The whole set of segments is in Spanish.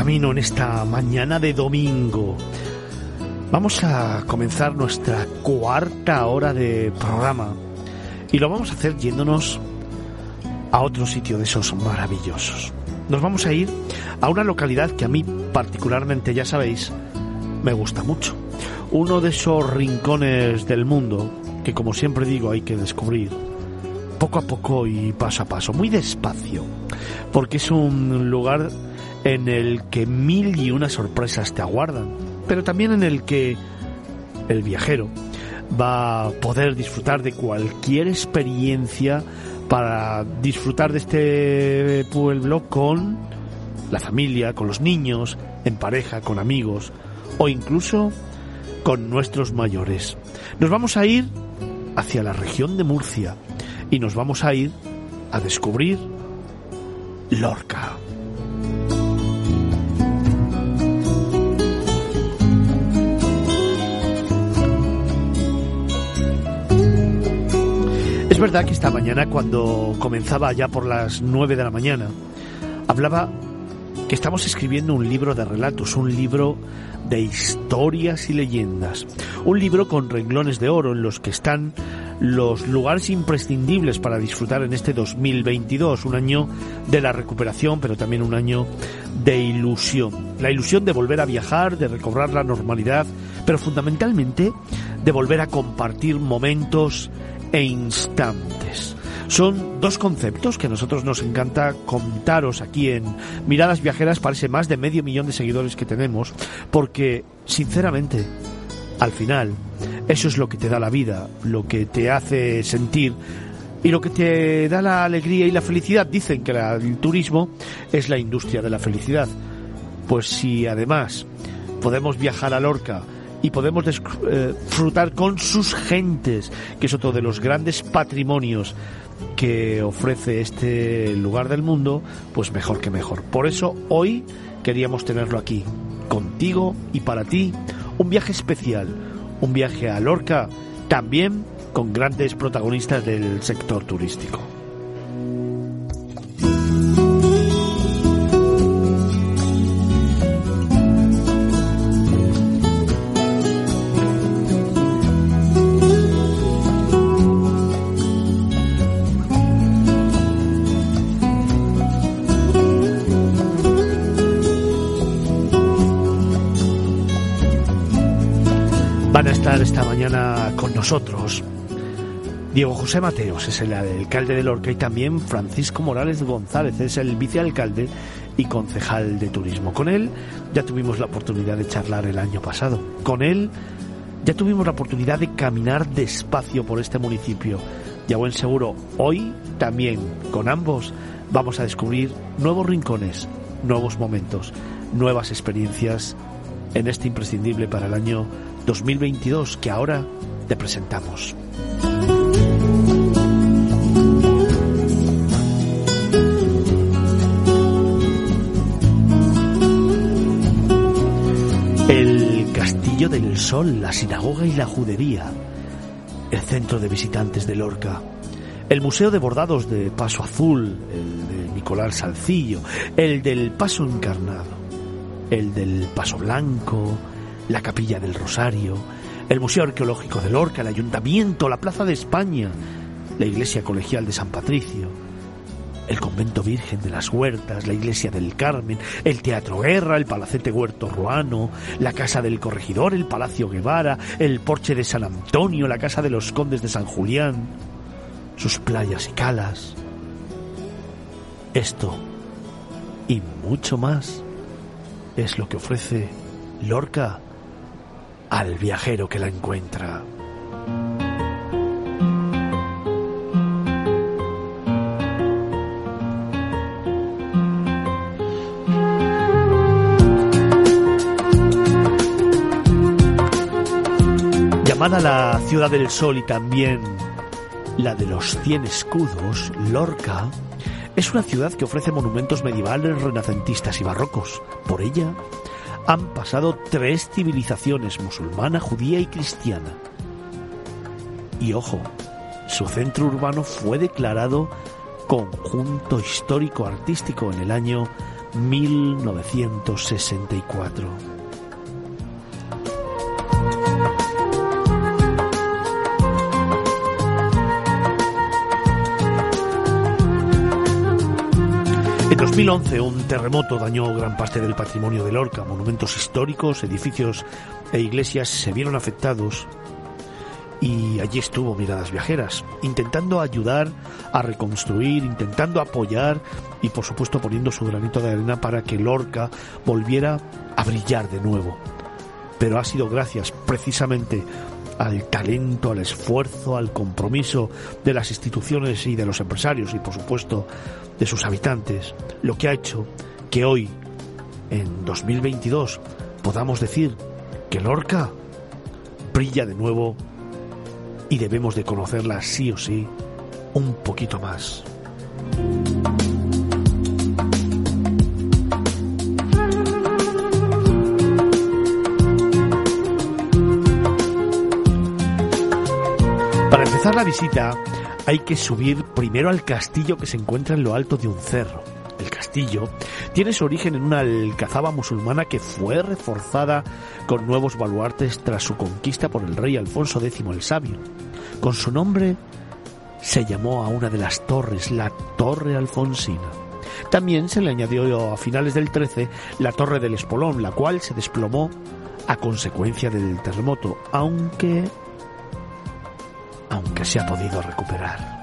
Camino en esta mañana de domingo. Vamos a comenzar nuestra cuarta hora de programa y lo vamos a hacer yéndonos a otro sitio de esos maravillosos. Nos vamos a ir a una localidad que a mí particularmente, ya sabéis, me gusta mucho. Uno de esos rincones del mundo que, como siempre digo, hay que descubrir poco a poco y paso a paso, muy despacio, porque es un lugar en el que mil y una sorpresas te aguardan, pero también en el que el viajero va a poder disfrutar de cualquier experiencia para disfrutar de este pueblo con la familia, con los niños, en pareja, con amigos o incluso con nuestros mayores. Nos vamos a ir hacia la región de Murcia, y nos vamos a ir a descubrir Lorca. Verdad que esta mañana, cuando comenzaba ya por las 9 de la mañana, hablaba que estamos escribiendo un libro de relatos, un libro de historias y leyendas, un libro con renglones de oro en los que están los lugares imprescindibles para disfrutar en este 2022, un año de la recuperación, pero también un año de ilusión. La ilusión de volver a viajar, de recobrar la normalidad, pero fundamentalmente de volver a compartir momentos e instantes. Son dos conceptos que a nosotros nos encanta contaros aquí en Miradas Viajeras para ese más de medio millón de seguidores que tenemos, porque, sinceramente, al final, eso es lo que te da la vida, lo que te hace sentir y lo que te da la alegría y la felicidad. Dicen que el turismo es la industria de la felicidad. Pues si además podemos viajar a Lorca y podemos eh, disfrutar con sus gentes, que es otro de los grandes patrimonios que ofrece este lugar del mundo, pues mejor que mejor. Por eso hoy queríamos tenerlo aquí, contigo y para ti, un viaje especial un viaje a Lorca, también con grandes protagonistas del sector turístico. Esta mañana con nosotros. Diego José Mateos es el alcalde de Lorca y también Francisco Morales González es el vicealcalde y concejal de turismo. Con él ya tuvimos la oportunidad de charlar el año pasado. Con él ya tuvimos la oportunidad de caminar despacio por este municipio. Y a buen seguro, hoy también con ambos vamos a descubrir nuevos rincones, nuevos momentos, nuevas experiencias en este imprescindible para el año 2022 que ahora te presentamos. El Castillo del Sol, la sinagoga y la judería, el centro de visitantes de Lorca, el Museo de Bordados de Paso Azul, el de Nicolás Salcillo, el del Paso Encarnado, el del Paso Blanco, la Capilla del Rosario, el Museo Arqueológico de Lorca, el Ayuntamiento, la Plaza de España, la Iglesia Colegial de San Patricio, el Convento Virgen de las Huertas, la Iglesia del Carmen, el Teatro Guerra, el Palacete Huerto Ruano, la Casa del Corregidor, el Palacio Guevara, el Porche de San Antonio, la Casa de los Condes de San Julián, sus playas y calas. Esto y mucho más es lo que ofrece Lorca al viajero que la encuentra. Llamada la ciudad del sol y también la de los cien escudos, Lorca es una ciudad que ofrece monumentos medievales, renacentistas y barrocos. Por ella han pasado tres civilizaciones, musulmana, judía y cristiana. Y ojo, su centro urbano fue declarado conjunto histórico artístico en el año 1964. 2011 un terremoto dañó gran parte del patrimonio de Lorca. Monumentos históricos, edificios e iglesias se vieron afectados y allí estuvo Miradas Viajeras, intentando ayudar a reconstruir, intentando apoyar y por supuesto poniendo su granito de arena para que Lorca volviera a brillar de nuevo. Pero ha sido gracias precisamente al talento, al esfuerzo, al compromiso de las instituciones y de los empresarios y por supuesto de sus habitantes, lo que ha hecho que hoy, en 2022, podamos decir que Lorca brilla de nuevo y debemos de conocerla sí o sí un poquito más. Empezar la visita hay que subir primero al castillo que se encuentra en lo alto de un cerro. El castillo tiene su origen en una alcazaba musulmana que fue reforzada con nuevos baluartes tras su conquista por el rey Alfonso X el Sabio. Con su nombre se llamó a una de las torres la Torre Alfonsina. También se le añadió a finales del 13 la Torre del Espolón, la cual se desplomó a consecuencia del terremoto, aunque aunque se ha podido recuperar.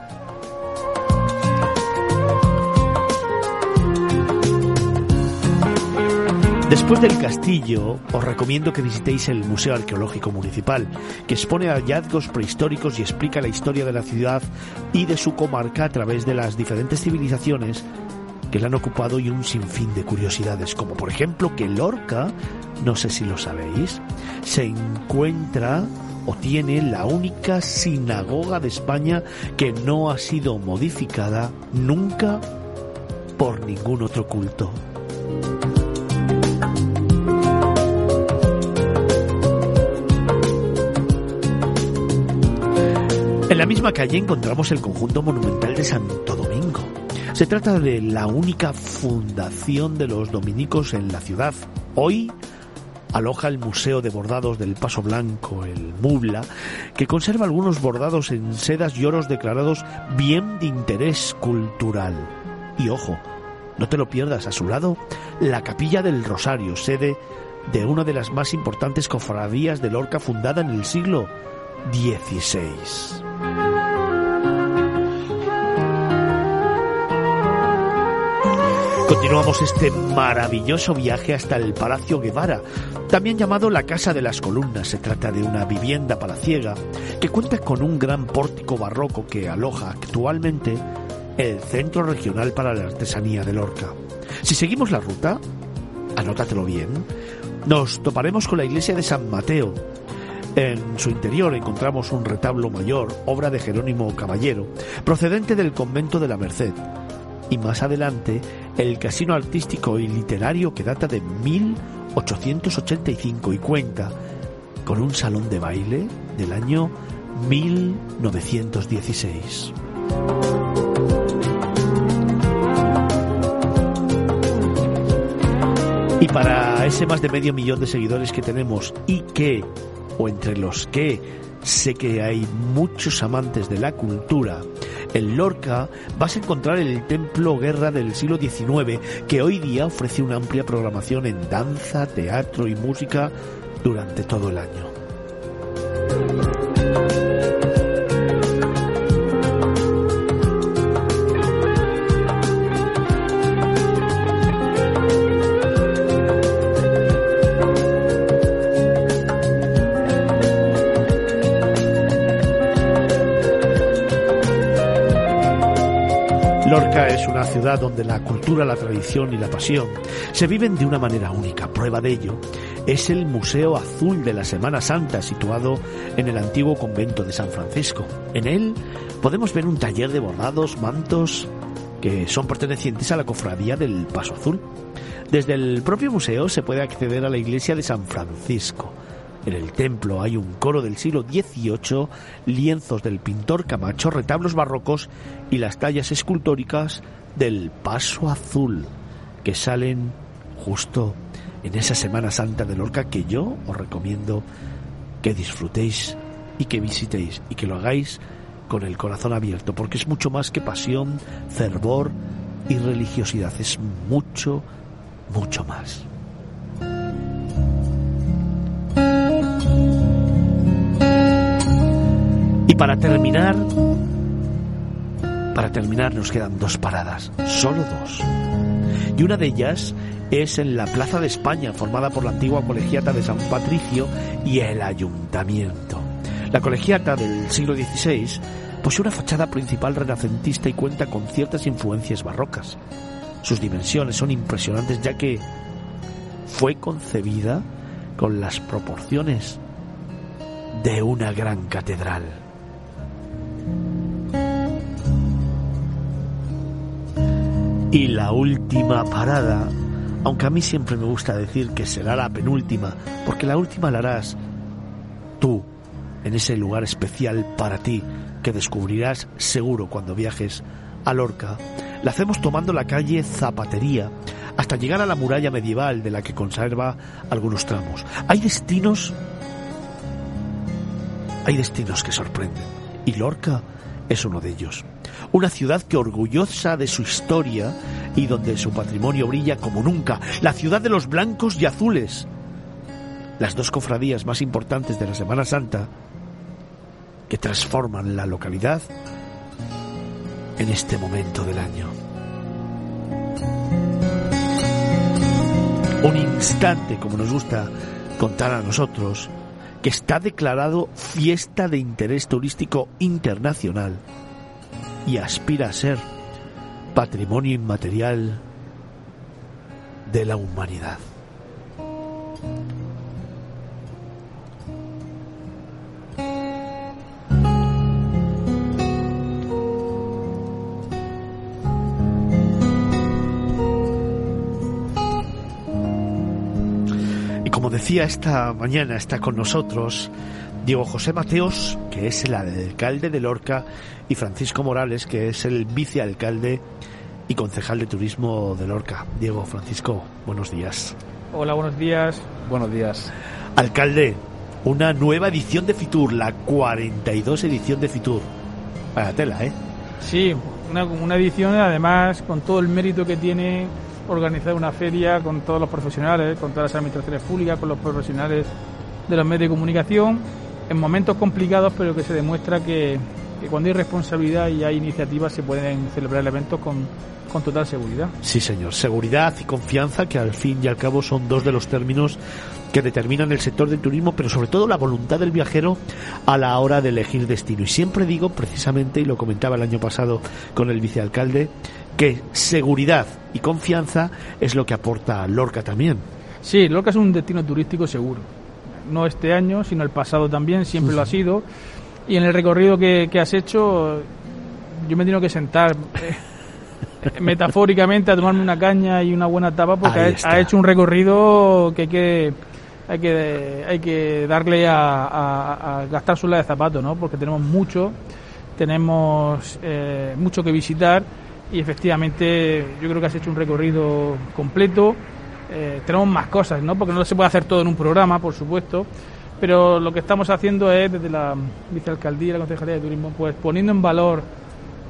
Después del castillo, os recomiendo que visitéis el Museo Arqueológico Municipal, que expone hallazgos prehistóricos y explica la historia de la ciudad y de su comarca a través de las diferentes civilizaciones que la han ocupado y un sinfín de curiosidades, como por ejemplo que Lorca, no sé si lo sabéis, se encuentra o tiene la única sinagoga de España que no ha sido modificada nunca por ningún otro culto. En la misma calle encontramos el conjunto monumental de Santo Domingo. Se trata de la única fundación de los dominicos en la ciudad. Hoy aloja el Museo de Bordados del Paso Blanco, el MUBLA, que conserva algunos bordados en sedas y oros declarados bien de interés cultural. Y ojo, no te lo pierdas, a su lado, la Capilla del Rosario, sede de una de las más importantes cofradías de Lorca fundada en el siglo XVI. Continuamos este maravilloso viaje hasta el Palacio Guevara, también llamado la Casa de las Columnas. Se trata de una vivienda palaciega que cuenta con un gran pórtico barroco que aloja actualmente el Centro Regional para la Artesanía de Lorca. Si seguimos la ruta, anótatelo bien, nos toparemos con la iglesia de San Mateo. En su interior encontramos un retablo mayor, obra de Jerónimo Caballero, procedente del convento de la Merced y más adelante el casino artístico y literario que data de 1885 y cuenta con un salón de baile del año 1916. Y para ese más de medio millón de seguidores que tenemos y que, o entre los que sé que hay muchos amantes de la cultura, en Lorca vas a encontrar el Templo Guerra del siglo XIX, que hoy día ofrece una amplia programación en danza, teatro y música durante todo el año. Donde la cultura, la tradición y la pasión se viven de una manera única. Prueba de ello es el Museo Azul de la Semana Santa, situado en el antiguo convento de San Francisco. En él podemos ver un taller de bordados, mantos, que son pertenecientes a la cofradía del Paso Azul. Desde el propio museo se puede acceder a la iglesia de San Francisco. En el templo hay un coro del siglo XVIII, lienzos del pintor Camacho, retablos barrocos y las tallas escultóricas del Paso Azul, que salen justo en esa Semana Santa de Lorca que yo os recomiendo que disfrutéis y que visitéis y que lo hagáis con el corazón abierto, porque es mucho más que pasión, fervor y religiosidad, es mucho, mucho más. Para terminar, para terminar nos quedan dos paradas, solo dos. Y una de ellas es en la Plaza de España, formada por la antigua colegiata de San Patricio y el ayuntamiento. La colegiata del siglo XVI posee una fachada principal renacentista y cuenta con ciertas influencias barrocas. Sus dimensiones son impresionantes ya que fue concebida con las proporciones de una gran catedral. Y la última parada, aunque a mí siempre me gusta decir que será la penúltima, porque la última la harás tú, en ese lugar especial para ti que descubrirás seguro cuando viajes a Lorca, la hacemos tomando la calle Zapatería hasta llegar a la muralla medieval de la que conserva algunos tramos. Hay destinos hay destinos que sorprenden y Lorca es uno de ellos. Una ciudad que orgullosa de su historia y donde su patrimonio brilla como nunca, la ciudad de los blancos y azules. Las dos cofradías más importantes de la Semana Santa que transforman la localidad en este momento del año. Un instante, como nos gusta contar a nosotros, que está declarado fiesta de interés turístico internacional y aspira a ser patrimonio inmaterial de la humanidad. decía esta mañana, está con nosotros Diego José Mateos, que es el alcalde de Lorca, y Francisco Morales, que es el vicealcalde y concejal de turismo de Lorca. Diego, Francisco, buenos días. Hola, buenos días. Buenos días. Alcalde, una nueva edición de Fitur, la 42 edición de Fitur. Para tela, ¿eh? Sí, una, una edición además con todo el mérito que tiene organizar una feria con todos los profesionales, con todas las administraciones públicas, con los profesionales de los medios de comunicación, en momentos complicados, pero que se demuestra que, cuando hay responsabilidad y hay iniciativas se pueden celebrar eventos con, con total seguridad. Sí, señor. Seguridad y confianza, que al fin y al cabo son dos de los términos que determinan el sector del turismo, pero sobre todo la voluntad del viajero a la hora de elegir destino. Y siempre digo, precisamente, y lo comentaba el año pasado con el vicealcalde, que seguridad y confianza es lo que aporta Lorca también. Sí, Lorca es un destino turístico seguro. No este año, sino el pasado también, siempre lo ha sido. Y en el recorrido que, has hecho, yo me tengo que sentar eh, metafóricamente a tomarme una caña y una buena tapa porque ha, hecho un recorrido que hay que hay que hay que darle a, gastar su de zapatos, ¿no? Porque tenemos mucho, tenemos eh, mucho que visitar y efectivamente yo creo que has hecho un recorrido completo. Eh, tenemos más cosas, ¿no? Porque no se puede hacer todo en un programa, por supuesto, pero lo que estamos haciendo es desde la vicealcaldía la concejalía de turismo, pues poniendo en valor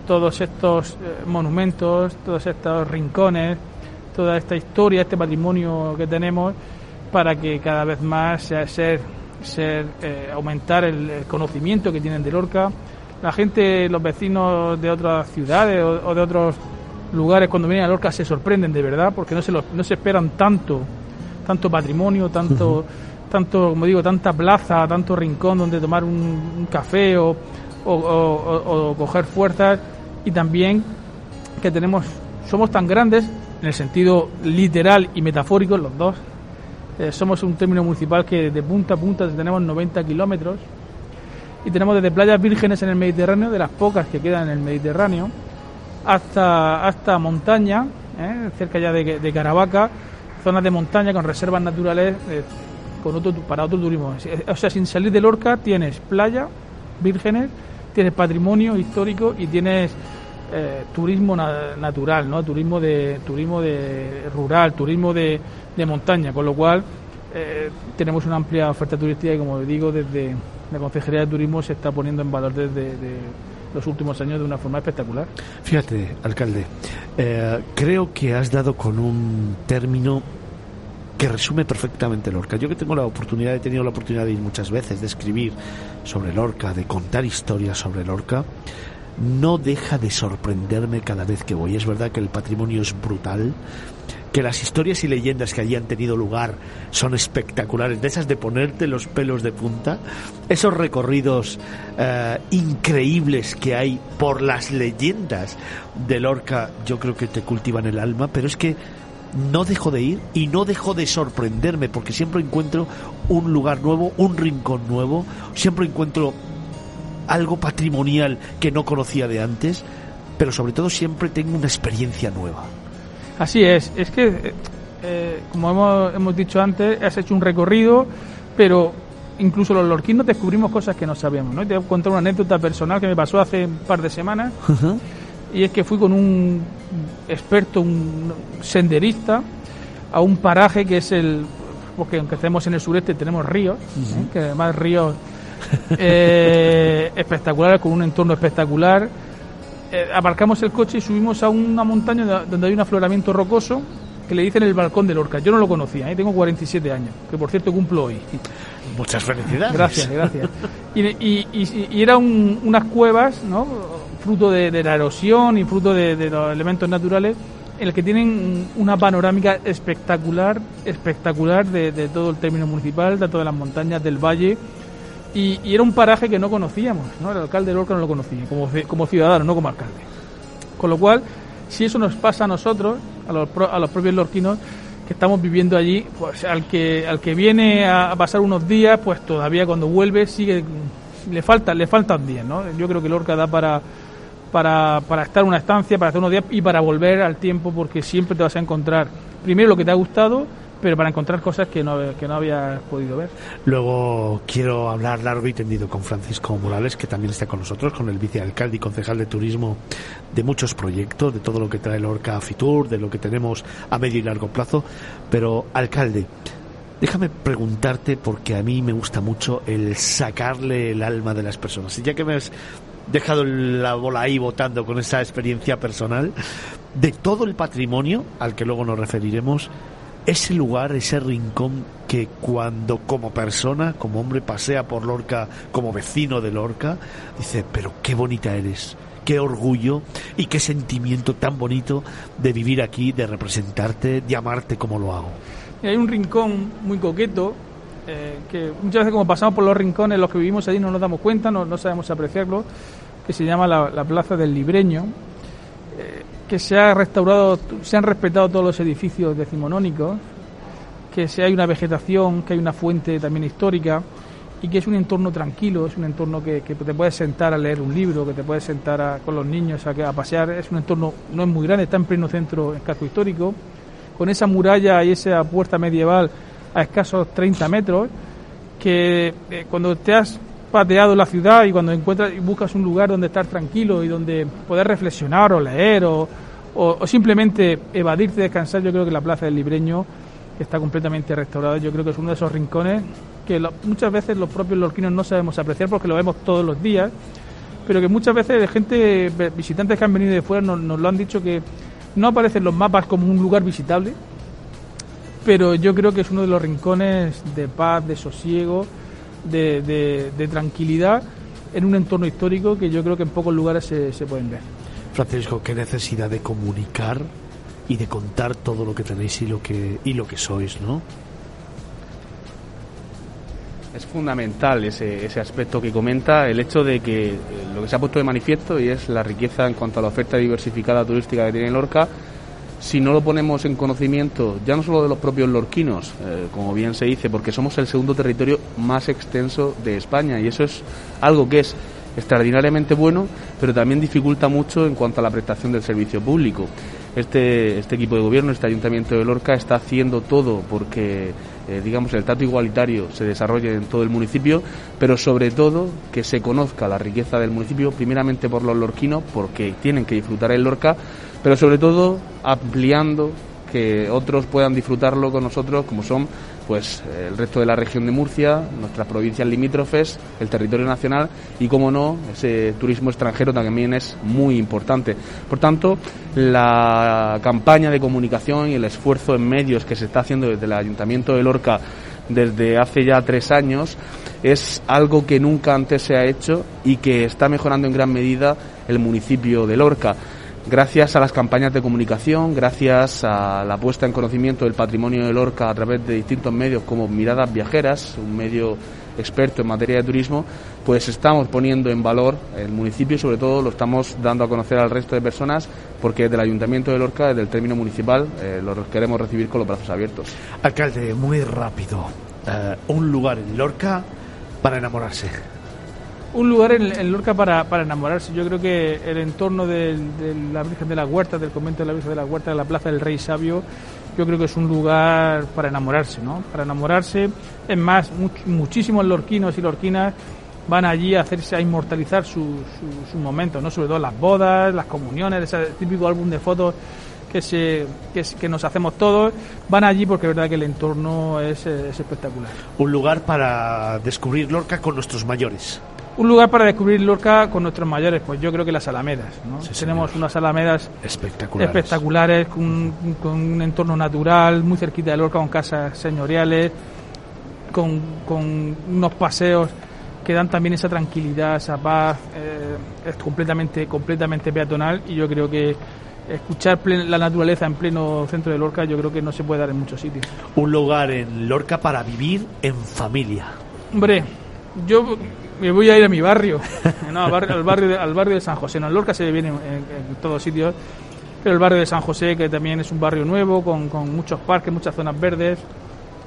todos estos eh, monumentos, todos estos rincones, toda esta historia, este patrimonio que tenemos, para que cada vez más sea ser, ser eh, aumentar el, conocimiento que tienen de Lorca la gente, los vecinos de otras ciudades o, de otros lugares cuando vienen a Lorca se sorprenden de verdad porque no se, no se esperan tanto, tanto patrimonio, tanto, tanto, como digo, tanta plaza, tanto rincón donde tomar un, café o, o, coger fuerzas y también que tenemos, somos tan grandes en el sentido literal y metafórico, los dos. Eh, somos un término municipal que de punta a punta tenemos 90 kilómetros y tenemos desde playas vírgenes en el Mediterráneo, de las pocas que quedan en el Mediterráneo, hasta, hasta montaña, ¿eh? cerca ya de, Caravaca, zonas de montaña con reservas naturales eh, con otro, para otro turismo. O sea, sin salir de Lorca tienes playa, vírgenes, tienes patrimonio histórico y tienes eh, turismo natural, ¿no? Turismo de turismo de rural, turismo de, de montaña, con lo cual tenemos una amplia oferta turística y como digo desde la Consejería de Turismo se está poniendo en valor desde los últimos años de una forma espectacular. Fíjate, alcalde, eh, creo que has dado con un término que resume perfectamente Lorca. Yo que tengo la oportunidad, he tenido la oportunidad de ir muchas veces, de escribir sobre Lorca, de contar historias sobre Lorca, no deja de sorprenderme cada vez que voy. Es verdad que el patrimonio es brutal, que las historias y leyendas que allí han tenido lugar son espectaculares, de esas de ponerte los pelos de punta, esos recorridos eh, increíbles que hay por las leyendas de Lorca, yo creo que te cultivan el alma, pero es que no dejo de ir y no dejo de sorprenderme porque siempre encuentro un lugar nuevo, un rincón nuevo, siempre encuentro algo patrimonial que no conocía de antes, pero sobre todo siempre tengo una experiencia nueva. Así es, es que, eh, eh, como hemos, hemos dicho antes, has hecho un recorrido, pero incluso los lorquinos descubrimos cosas que no sabíamos, ¿no? te voy a contar una anécdota personal que me pasó hace un par de semanas, y es que fui con un experto, un senderista, a un paraje que es el, porque aunque estemos en el sureste tenemos ríos, ¿eh? que además ríos espectaculares, con un entorno espectacular, eh, aparcamos el coche y subimos a una montaña donde hay un afloramiento rocoso que le dicen el balcón de Lorca. Yo no lo conocía, ¿eh? tengo 47 años, que por cierto cumplo hoy. Muchas felicidades. Gracias, gracias. Y, eran unas cuevas, ¿no? fruto de, la erosión y fruto de, los elementos naturales, en el que tienen una panorámica espectacular, espectacular de, todo el término municipal, de todas las montañas del valle y, era un paraje que no conocíamos, ¿no? El alcalde de Lorca no lo conocía, como, como ciudadano, no como alcalde. Con lo cual, si eso nos pasa a nosotros, a los, a los propios lorquinos, que estamos viviendo allí, pues al que al que viene a, pasar unos días, pues todavía cuando vuelve sigue le falta le faltan días, ¿no? Yo creo que Lorca da para para, para estar una estancia, para hacer unos días y para volver al tiempo, porque siempre te vas a encontrar primero lo que te ha gustado pero para encontrar cosas que no, que no había podido ver. Luego quiero hablar largo y tendido con Francisco Morales, que también está con nosotros, con el vicealcalde y concejal de turismo de muchos proyectos, de todo lo que trae el Orca Fitur, de lo que tenemos a medio y largo plazo. Pero, alcalde, déjame preguntarte, porque a mí me gusta mucho el sacarle el alma de las personas. Ya que me has dejado la bola ahí votando con esa experiencia personal, de todo el patrimonio, al que luego nos referiremos, ese lugar, ese rincón que cuando como persona, como hombre pasea por Lorca, como vecino de Lorca, dice, pero qué bonita eres, qué orgullo y qué sentimiento tan bonito de vivir aquí, de representarte, de amarte como lo hago. hay un rincón muy coqueto eh, que muchas veces como pasamos por los rincones, los que vivimos allí no nos damos cuenta, no, no sabemos apreciarlo, que se llama la, Plaza del Libreño. Eh, que se ha restaurado, se han respetado todos los edificios decimonónicos, que se hay una vegetación, que hay una fuente también histórica y que es un entorno tranquilo, es un entorno que, te puedes sentar a leer un libro, que te puedes sentar con los niños a, a, pasear, es un entorno no es muy grande, está en pleno centro, en casco histórico, con esa muralla y esa puerta medieval a escasos 30 metros, que eh, cuando te has pateado la ciudad y cuando encuentras y buscas un lugar donde estar tranquilo y donde poder reflexionar o leer o, o, simplemente evadirte, descansar, yo creo que la Plaza del Libreño está completamente restaurada. Yo creo que es uno de esos rincones que muchas veces los propios lorquinos no sabemos apreciar porque lo vemos todos los días, pero que muchas veces gente, visitantes que han venido de fuera nos, nos lo han dicho que no aparecen los mapas como un lugar visitable, pero yo creo que es uno de los rincones de paz, de sosiego, de, tranquilidad en un entorno histórico que yo creo que en pocos lugares se, se pueden ver. Francisco, qué necesidad de comunicar y de contar todo lo que tenéis y lo que y lo que sois, ¿no? es fundamental ese, ese aspecto que comenta, el hecho de que eh, lo que se ha puesto de manifiesto y es la riqueza en cuanto a la oferta diversificada turística que tiene Lorca, si no lo ponemos en conocimiento, ya no solo de los propios lorquinos, eh, como bien se dice, porque somos el segundo territorio más extenso de España y eso es algo que es extraordinariamente bueno, pero también dificulta mucho en cuanto a la prestación del servicio público. Este, este equipo de gobierno, este ayuntamiento de Lorca, está haciendo todo porque eh, digamos, el trato igualitario se desarrolle en todo el municipio, pero sobre todo que se conozca la riqueza del municipio, primeramente por los lorquinos, porque tienen que disfrutar el Lorca, pero sobre todo ampliando que otros puedan disfrutarlo con nosotros, como son pues el resto de la región de Murcia, nuestras provincias limítrofes, el territorio nacional y, como no, ese turismo extranjero también es muy importante. Por tanto, la campaña de comunicación y el esfuerzo en medios que se está haciendo desde el Ayuntamiento de Lorca desde hace ya tres años es algo que nunca antes se ha hecho y que está mejorando en gran medida el municipio de Lorca gracias a las campañas de comunicación, gracias a la puesta en conocimiento del patrimonio de Lorca a través de distintos medios como Miradas Viajeras, un medio experto en materia de turismo, pues estamos poniendo en valor el municipio y sobre todo lo estamos dando a conocer al resto de personas porque desde el Ayuntamiento de Lorca, desde el término municipal, eh, lo queremos recibir con los brazos abiertos. Alcalde, muy rápido, eh, un lugar en Lorca para enamorarse un lugar en, Lorca para, para, enamorarse. Yo creo que el entorno de, la Virgen de la Huerta, del convento de la Virgen de la Huerta, de la Plaza del Rey Sabio, yo creo que es un lugar para enamorarse, ¿no? Para enamorarse. Es más, muchísimos lorquinos y lorquinas van allí a hacerse, a inmortalizar su, su, momento, ¿no? Sobre todo las bodas, las comuniones, ese típico álbum de fotos que, se, que, nos hacemos todos, van allí porque es verdad que el entorno es, es espectacular. Un lugar para descubrir Lorca con nuestros mayores. Un lugar para descubrir Lorca con nuestros mayores, pues yo creo que las alamedas. ¿no? Tenemos unas alamedas espectaculares, espectaculares con, un entorno natural, muy cerquita de Lorca, con casas señoriales, con, con unos paseos que dan también esa tranquilidad, esa paz. Eh, es completamente, completamente peatonal y yo creo que escuchar la naturaleza en pleno centro de Lorca yo creo que no se puede dar en muchos sitios. Un lugar en Lorca para vivir en familia. Hombre, yo me voy a ir a mi barrio, al, barrio de, al barrio de San José. No, en Lorca se viene en, todos sitios, pero el barrio de San José, que también es un barrio nuevo, con, con muchos parques, muchas zonas verdes,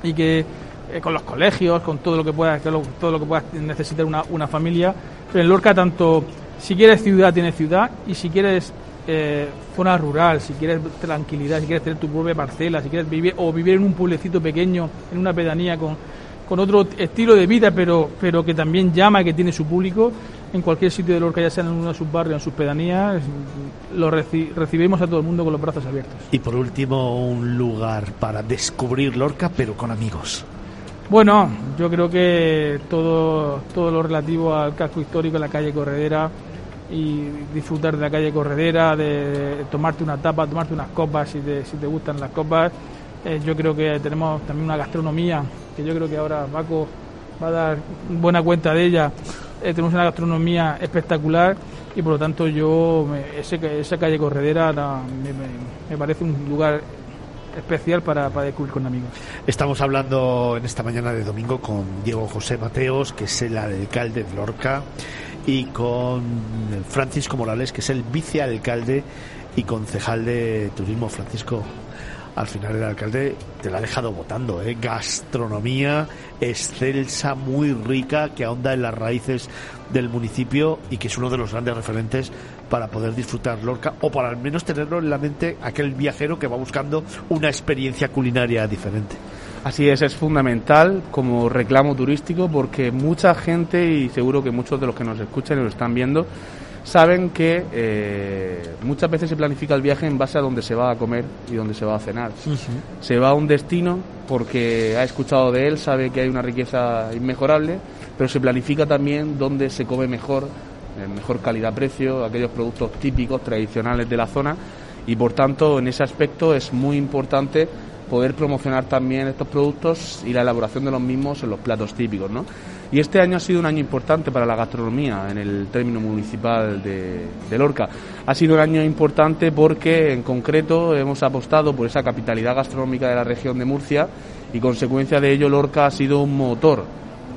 y que eh, con los colegios, con todo lo que pueda, todo lo que pueda necesitar una, una familia. Pero en Lorca, tanto si quieres ciudad, tienes ciudad, y si quieres eh, zona rural, si quieres tranquilidad, si quieres tener tu propia parcela, si quieres vivir o vivir en un pueblecito pequeño, en una pedanía con con otro estilo de vida, pero, pero que también llama, y que tiene su público. En cualquier sitio de Lorca, ya sea en uno de sus barrios, en sus pedanías, lo recibimos a todo el mundo con los brazos abiertos. Y por último, un lugar para descubrir Lorca, pero con amigos. Bueno, yo creo que todo, todo lo relativo al casco histórico, en la calle Corredera, y disfrutar de la calle Corredera, de tomarte una tapa, tomarte unas copas si te, si te gustan las copas. Eh, yo creo que tenemos también una gastronomía yo creo que ahora Paco va a dar buena cuenta de ella. Eh, tenemos una gastronomía espectacular y por lo tanto yo, ese, esa calle corredera me, parece un lugar especial para, para descubrir con amigos. Estamos hablando en esta mañana de domingo con Diego José Mateos, que es el alcalde de Lorca, y con Francisco Morales, que es el vicealcalde y concejal de turismo. Francisco, al final el alcalde te la ha dejado votando, ¿eh? Gastronomía excelsa, muy rica, que ahonda en las raíces del municipio y que es uno de los grandes referentes para poder disfrutar Lorca o para al menos tenerlo en la mente aquel viajero que va buscando una experiencia culinaria diferente. Así es, es fundamental como reclamo turístico porque mucha gente y seguro que muchos de los que nos escuchan y lo están viendo saben que eh, muchas veces se planifica el viaje en base a dónde se va a comer y dónde se va a cenar. Se va a un destino porque ha escuchado de él, sabe que hay una riqueza inmejorable, pero se planifica también dónde se come mejor, en mejor calidad-precio, aquellos productos típicos, tradicionales de la zona, y por tanto en ese aspecto es muy importante poder promocionar también estos productos y la elaboración de los mismos en los platos típicos, ¿no? Y este año ha sido un año importante para la gastronomía en el término municipal de, Lorca. Ha sido un año importante porque en concreto hemos apostado por esa capitalidad gastronómica de la región de Murcia y consecuencia de ello Lorca ha sido un motor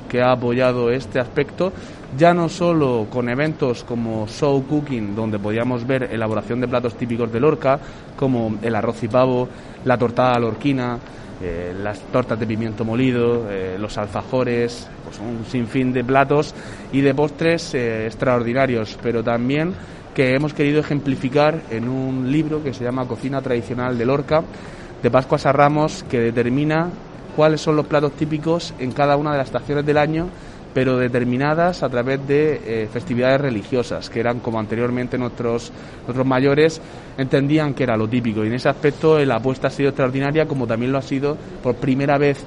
que ha apoyado este aspecto, ya no solo con eventos como Show Cooking, donde podíamos ver elaboración de platos típicos de Lorca, como el arroz y pavo, la tortada lorquina, eh, las tortas de pimiento molido, eh, los alfajores, pues un sinfín de platos y de postres eh, extraordinarios, pero también que hemos querido ejemplificar en un libro que se llama Cocina Tradicional de Lorca, de Pascuas a Ramos, que determina cuáles son los platos típicos en cada una de las estaciones del año pero determinadas a través de eh, festividades religiosas, que eran como anteriormente nuestros, nuestros mayores entendían que era lo típico. Y en ese aspecto la apuesta ha sido extraordinaria, como también lo ha sido por primera vez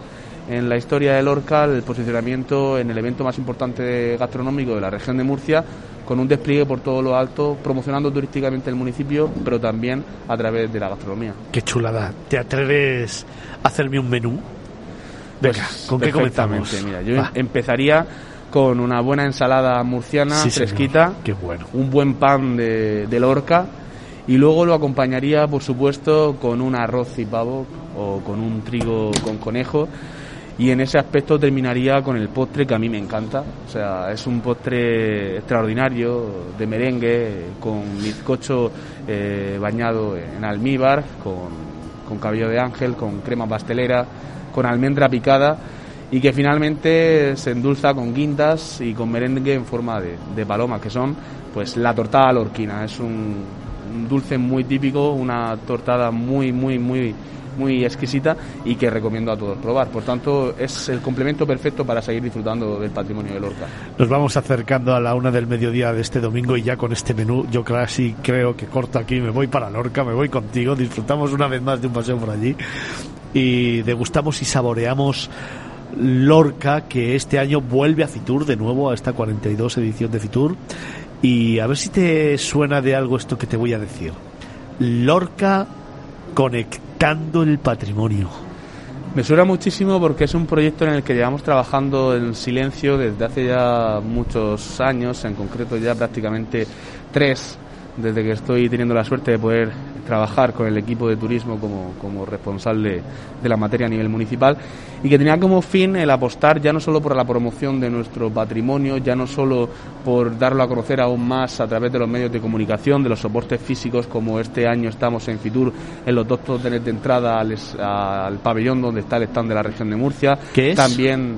en la historia de Lorca el posicionamiento en el evento más importante gastronómico de la región de Murcia, con un despliegue por todo lo alto, promocionando turísticamente el municipio, pero también a través de la gastronomía. Qué chulada. ¿Te atreves a hacerme un menú? Venga, Pues, ¿con qué comenzamos? perfectamente. Mira, yo Va. empezaría con una buena ensalada murciana, Sí, fresquita, Qué bueno. un buen pan de, de Lorca y luego lo acompañaría, por supuesto, con un arroz y pavo o con un trigo con conejo. Y en ese aspecto terminaría con el postre que a mí me encanta. O sea, es un postre extraordinario de merengue con bizcocho eh, bañado en almíbar, con, con cabello de ángel, con crema pastelera, con almendra picada y que finalmente se endulza con guindas y con merengue en forma de, de paloma, que son pues la tortada lorquina. Es un, dulce muy típico, una tortada muy, muy, muy muy exquisita y que recomiendo a todos probar. Por tanto, es el complemento perfecto para seguir disfrutando del patrimonio de Lorca. Nos vamos acercando a la una del mediodía de este domingo y ya con este menú yo casi creo que corto aquí, me voy para Lorca, me voy contigo, disfrutamos una vez más de un paseo por allí y degustamos y saboreamos Lorca que este año vuelve a Fitur de nuevo a esta 42 edición de Fitur y a ver si te suena de algo esto que te voy a decir. Lorca conectando el patrimonio. Me suena muchísimo porque es un proyecto en el que llevamos trabajando en silencio desde hace ya muchos años, en concreto ya prácticamente tres, desde que estoy teniendo la suerte de poder trabajar con el equipo de turismo como, como responsable de la materia a nivel municipal y que tenía como fin el apostar ya no solo por la promoción de nuestro patrimonio, ya no solo por darlo a conocer aún más a través de los medios de comunicación, de los soportes físicos, como este año estamos en Fitur, en los dos totenes de entrada al, al pabellón donde está el stand de la región de Murcia. ¿Qué es? También,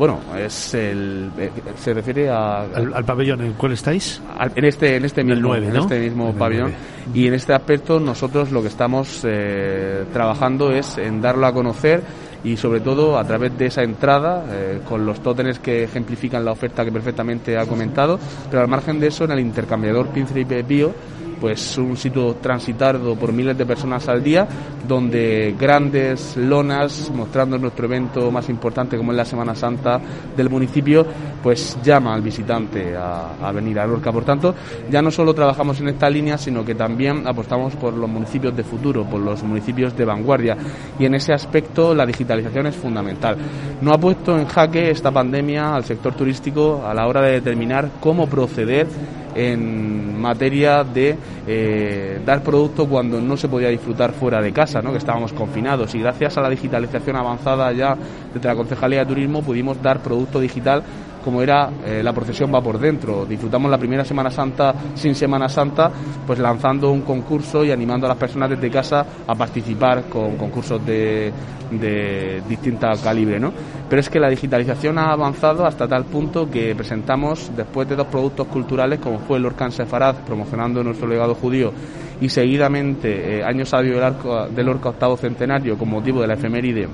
bueno, es el, eh, se refiere a, ¿Al, al pabellón en el cual estáis? al- en este en este mismo nueve, en ¿no? este mismo pabellón y en este aspecto nosotros lo que estamos eh, trabajando es en darlo a conocer y sobre todo a través de esa entrada eh, con los tótenes que ejemplifican la oferta que perfectamente ha comentado pero al margen de eso en el intercambiador Príncipe Pío pues un sitio transitado por miles de personas al día, donde grandes lonas mostrando nuestro evento más importante como es la Semana Santa del municipio, pues llama al visitante a, a venir a Lorca. Por tanto, ya no solo trabajamos en esta línea, sino que también apostamos por los municipios de futuro, por los municipios de vanguardia. Y en ese aspecto la digitalización es fundamental. No ha puesto en jaque esta pandemia al sector turístico a la hora de determinar cómo proceder en materia de eh, dar producto cuando no se podía disfrutar fuera de casa, ¿no? que estábamos confinados. Y gracias a la digitalización avanzada ya desde la Concejalía de Turismo pudimos dar producto digital como era eh, la procesión va por dentro. Disfrutamos la primera Semana Santa sin Semana Santa, pues lanzando un concurso y animando a las personas desde casa a participar con concursos de, de distinta calibre, ¿no? Pero es que la digitalización ha avanzado hasta tal punto que presentamos, después de dos productos culturales, como fue el Orcan Sefarad, promocionando nuestro legado judío, y seguidamente eh, Año Sabio del, Orca Octavo Centenario, con motivo de la efeméride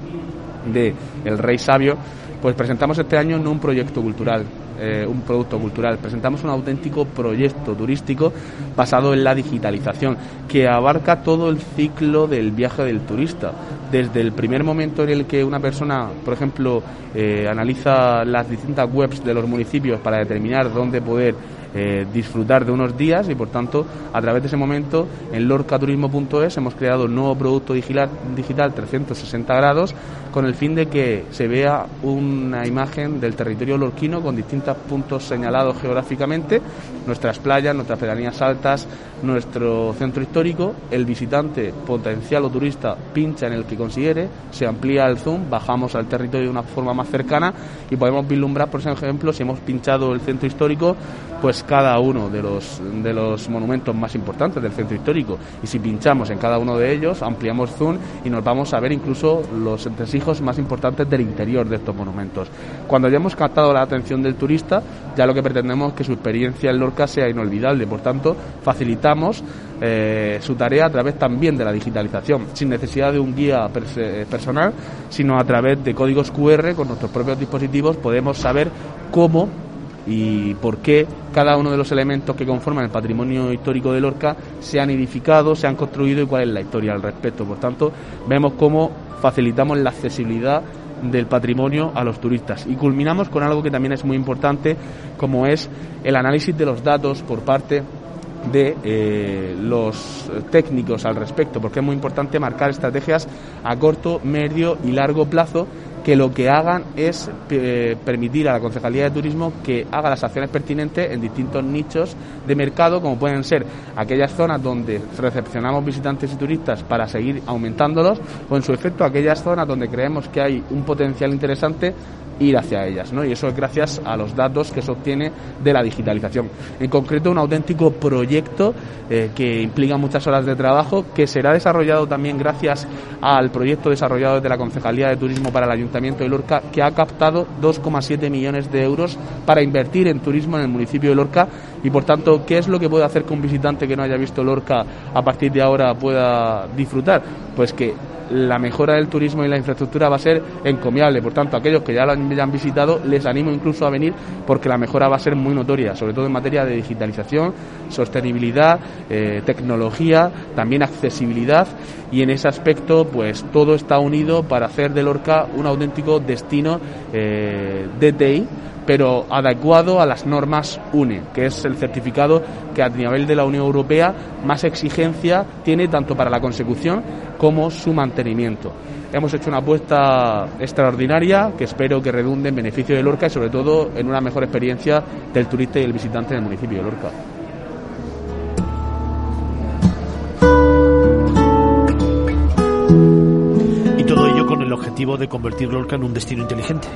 de El Rey Sabio, pues presentamos este año no un proyecto cultural, eh, un producto cultural, presentamos un auténtico proyecto turístico basado en la digitalización, que abarca todo el ciclo del viaje del turista, desde el primer momento en el que una persona, por ejemplo, eh, analiza las distintas webs de los municipios para determinar dónde poder eh, disfrutar de unos días y por tanto a través de ese momento en lorcaturismo.es hemos creado un nuevo producto digital, digital 360 grados con el fin de que se vea una imagen del territorio lorquino con distintos puntos señalados geográficamente, nuestras playas, nuestras pedanías altas, nuestro centro histórico, el visitante potencial o turista pincha en el que considere, se amplía el zoom, bajamos al territorio de una forma más cercana y podemos vislumbrar, por ejemplo, si hemos pinchado el centro histórico, pues cada uno de los, de los monumentos más importantes del centro histórico. Y si pinchamos en cada uno de ellos, ampliamos zoom y nos vamos a ver incluso los entresijos más importantes del interior de estos monumentos. Cuando ya hemos captado la atención del turista, ya lo que pretendemos es que su experiencia en Lorca sea inolvidable. Por tanto, facilitamos eh, su tarea a través también de la digitalización, sin necesidad de un guía personal, sino a través de códigos QR con nuestros propios dispositivos podemos saber cómo y por qué cada uno de los elementos que conforman el patrimonio histórico de Lorca se han edificado, se han construido y cuál es la historia al respecto. Por tanto, vemos cómo facilitamos la accesibilidad del patrimonio a los turistas. Y culminamos con algo que también es muy importante, como es el análisis de los datos por parte de eh, los técnicos al respecto, porque es muy importante marcar estrategias a corto, medio y largo plazo que lo que hagan es eh, permitir a la Concejalía de Turismo que haga las acciones pertinentes en distintos nichos de mercado, como pueden ser aquellas zonas donde recepcionamos visitantes y turistas para seguir aumentándolos, o en su efecto aquellas zonas donde creemos que hay un potencial interesante ir hacia ellas, ¿no? Y eso es gracias a los datos que se obtiene de la digitalización. En concreto, un auténtico proyecto eh, que implica muchas horas de trabajo, que será desarrollado también gracias al proyecto desarrollado desde la Concejalía de Turismo para el Ayuntamiento de Lorca, que ha captado 2,7 millones de euros para invertir en turismo en el municipio de Lorca. Y por tanto, ¿qué es lo que puede hacer que un visitante que no haya visto Lorca a partir de ahora pueda disfrutar? Pues que la mejora del turismo y la infraestructura va a ser encomiable. Por tanto, aquellos que ya lo han, visitado, les animo incluso a venir porque la mejora va a ser muy notoria, sobre todo en materia de digitalización, sostenibilidad, eh, tecnología, también accesibilidad y en ese aspecto, pues todo está unido para hacer de Lorca un auténtico destino eh, DTI pero adecuado a las normas UNE, que es el certificado que a nivel de la Unión Europea más exigencia tiene tanto para la consecución como su mantenimiento. Hemos hecho una apuesta extraordinaria que espero que redunde en beneficio de Lorca y sobre todo en una mejor experiencia del turista y el visitante del municipio de Lorca. Y todo ello con el objetivo de convertir Lorca en un destino inteligente.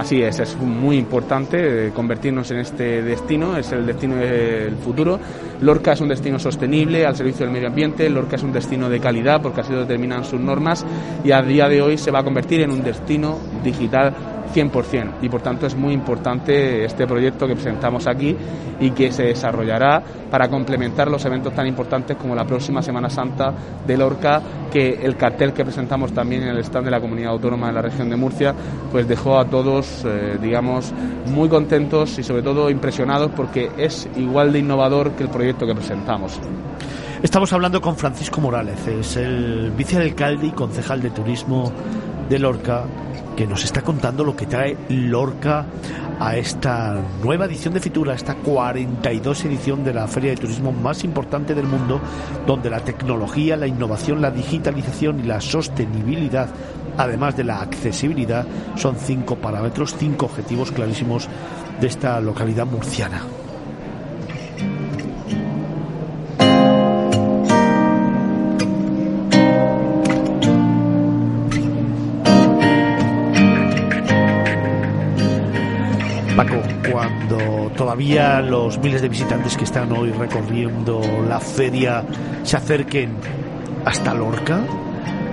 Así es, es muy importante eh, convertirnos en este destino, es el destino del futuro. Lorca es un destino sostenible al servicio del medio ambiente, Lorca es un destino de calidad porque así lo determinan sus normas y a día de hoy se va a convertir en un destino digital 100% y por tanto es muy importante este proyecto que presentamos aquí y que se desarrollará para complementar los eventos tan importantes como la próxima Semana Santa de Lorca que el cartel que presentamos también en el stand de la Comunidad Autónoma de la región de Murcia pues dejó a todos eh, digamos muy contentos y sobre todo impresionados porque es igual de innovador que el proyecto que presentamos. Estamos hablando con Francisco Morales, es el vicealcalde y concejal de turismo de Lorca que nos está contando lo que trae Lorca a esta nueva edición de Fitura, esta 42 edición de la feria de turismo más importante del mundo, donde la tecnología, la innovación, la digitalización y la sostenibilidad, además de la accesibilidad, son cinco parámetros, cinco objetivos clarísimos de esta localidad murciana. Todavía los miles de visitantes que están hoy recorriendo la feria se acerquen hasta Lorca?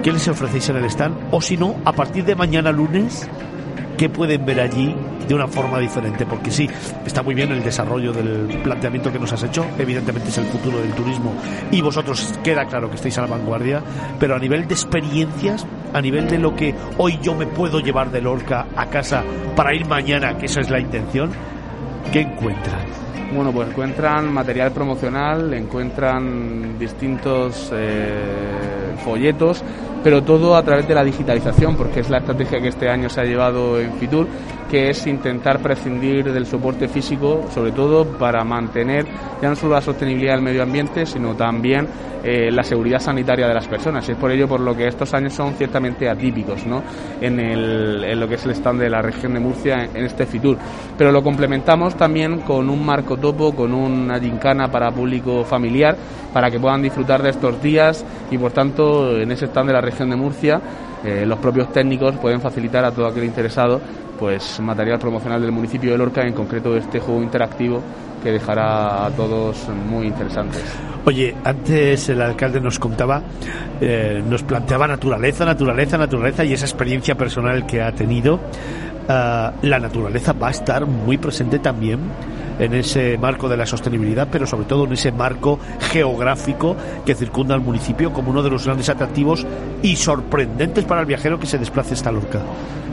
¿Qué les ofrecéis en el stand? O si no, a partir de mañana lunes, ¿qué pueden ver allí de una forma diferente? Porque sí, está muy bien el desarrollo del planteamiento que nos has hecho, evidentemente es el futuro del turismo y vosotros queda claro que estáis a la vanguardia, pero a nivel de experiencias, a nivel de lo que hoy yo me puedo llevar de Lorca a casa para ir mañana, que esa es la intención, ¿Qué encuentran? Bueno, pues encuentran material promocional, encuentran distintos eh, folletos pero todo a través de la digitalización, porque es la estrategia que este año se ha llevado en Fitur, que es intentar prescindir del soporte físico, sobre todo para mantener ya no solo la sostenibilidad del medio ambiente, sino también eh, la seguridad sanitaria de las personas. Y es por ello por lo que estos años son ciertamente atípicos ¿no? en, el, en lo que es el stand de la región de Murcia en, este Fitur. Pero lo complementamos también con un marco topo, con una gincana para público familiar, para que puedan disfrutar de estos días y por tanto en ese stand de la región de Murcia eh, los propios técnicos pueden facilitar a todo aquel interesado pues material promocional del municipio de Lorca, en concreto este juego interactivo que dejará a todos muy interesantes. Oye, antes el alcalde nos contaba, eh, nos planteaba naturaleza, naturaleza, naturaleza y esa experiencia personal que ha tenido. Ah, la naturaleza va a estar muy presente también en ese marco de la sostenibilidad, pero sobre todo en ese marco geográfico que circunda al municipio como uno de los grandes atractivos y sorprendentes para el viajero que se desplace hasta Lorca.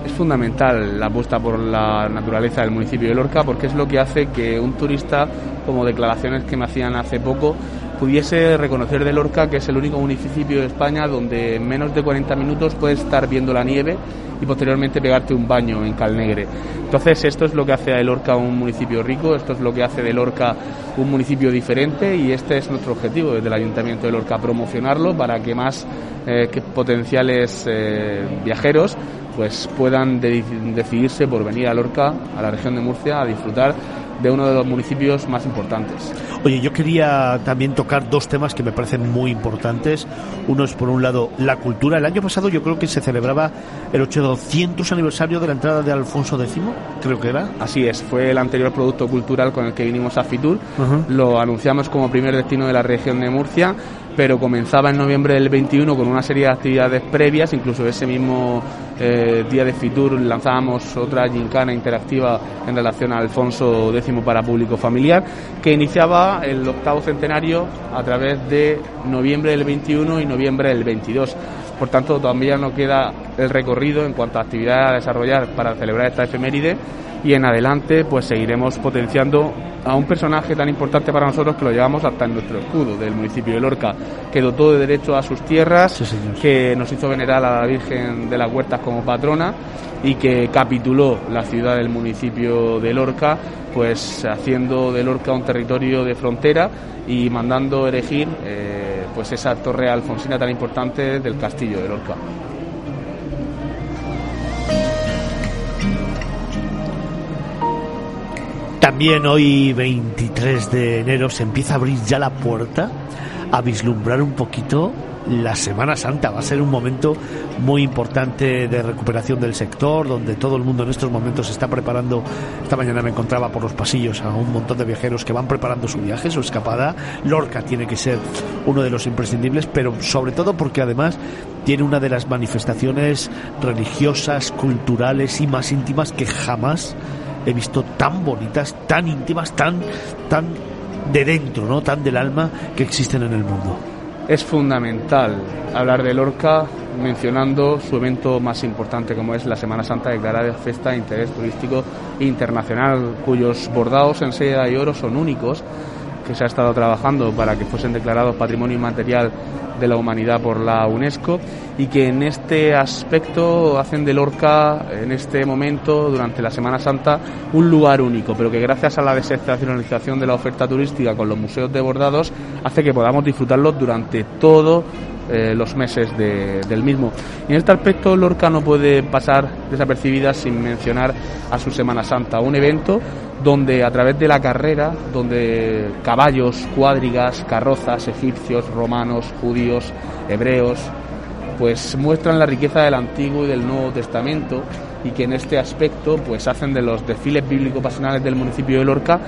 Es fundamental la apuesta por la naturaleza del municipio de Lorca porque es lo que hace que un turista, como declaraciones que me hacían hace poco, pudiese reconocer de Lorca que es el único municipio de España donde en menos de 40 minutos puedes estar viendo la nieve y posteriormente pegarte un baño en Calnegre. Entonces esto es lo que hace de Lorca un municipio rico, esto es lo que hace de Lorca un municipio diferente y este es nuestro objetivo desde el Ayuntamiento de Lorca, promocionarlo para que más eh, potenciales eh, viajeros pues puedan decidirse por venir a Lorca, a la región de Murcia, a disfrutar de uno de los municipios más importantes. Oye, yo quería también tocar dos temas que me parecen muy importantes. Uno es, por un lado, la cultura. El año pasado yo creo que se celebraba el 800 aniversario de la entrada de Alfonso X, creo que era. Así es, fue el anterior producto cultural con el que vinimos a Fitur. Lo anunciamos como primer destino de la región de Murcia pero comenzaba en noviembre del 21 con una serie de actividades previas, incluso ese mismo eh, día de Fitur lanzábamos otra gincana interactiva en relación a Alfonso X para público familiar, que iniciaba el octavo centenario a través de noviembre del 21 y noviembre del 22. Por tanto, todavía no queda el recorrido en cuanto a actividades a desarrollar para celebrar esta efeméride y en adelante pues seguiremos potenciando a un personaje tan importante para nosotros que lo llevamos hasta en nuestro escudo del municipio de Lorca, que dotó de derecho a sus tierras, que nos hizo venerar a la Virgen de las Huertas como patrona y que capituló la ciudad del municipio de Lorca, pues haciendo de Lorca un territorio de frontera y mandando erigir eh, pues esa torre alfonsina tan importante del castillo de Lorca. También hoy, 23 de enero, se empieza a abrir ya la puerta a vislumbrar un poquito la Semana Santa. Va a ser un momento muy importante de recuperación del sector, donde todo el mundo en estos momentos se está preparando. Esta mañana me encontraba por los pasillos a un montón de viajeros que van preparando su viaje, su escapada. Lorca tiene que ser uno de los imprescindibles, pero sobre todo porque además tiene una de las manifestaciones religiosas, culturales y más íntimas que jamás he visto tan bonitas, tan íntimas, tan, tan de dentro, ¿no? tan del alma que existen en el mundo. Es fundamental hablar de Lorca mencionando su evento más importante como es la Semana Santa declarada de Festa de Interés Turístico Internacional, cuyos bordados en seda y oro son únicos, que se ha estado trabajando para que fuesen declarados Patrimonio Inmaterial de la Humanidad por la UNESCO y que en este aspecto hacen de Lorca, en este momento, durante la Semana Santa, un lugar único, pero que gracias a la desestacionalización de la oferta turística con los museos de bordados hace que podamos disfrutarlo durante todo eh, los meses del mismo. Y en este aspecto Lorca no puede pasar desapercibida sin mencionar a su Semana Santa, un evento donde a través de la carrera, donde caballos, cuadrigas, carrozas, egipcios, romanos, judíos, hebreos, pues muestran la riqueza del Antiguo y del Nuevo Testamento y que en este aspecto pues hacen de los desfiles bíblico pasionales del municipio de Lorca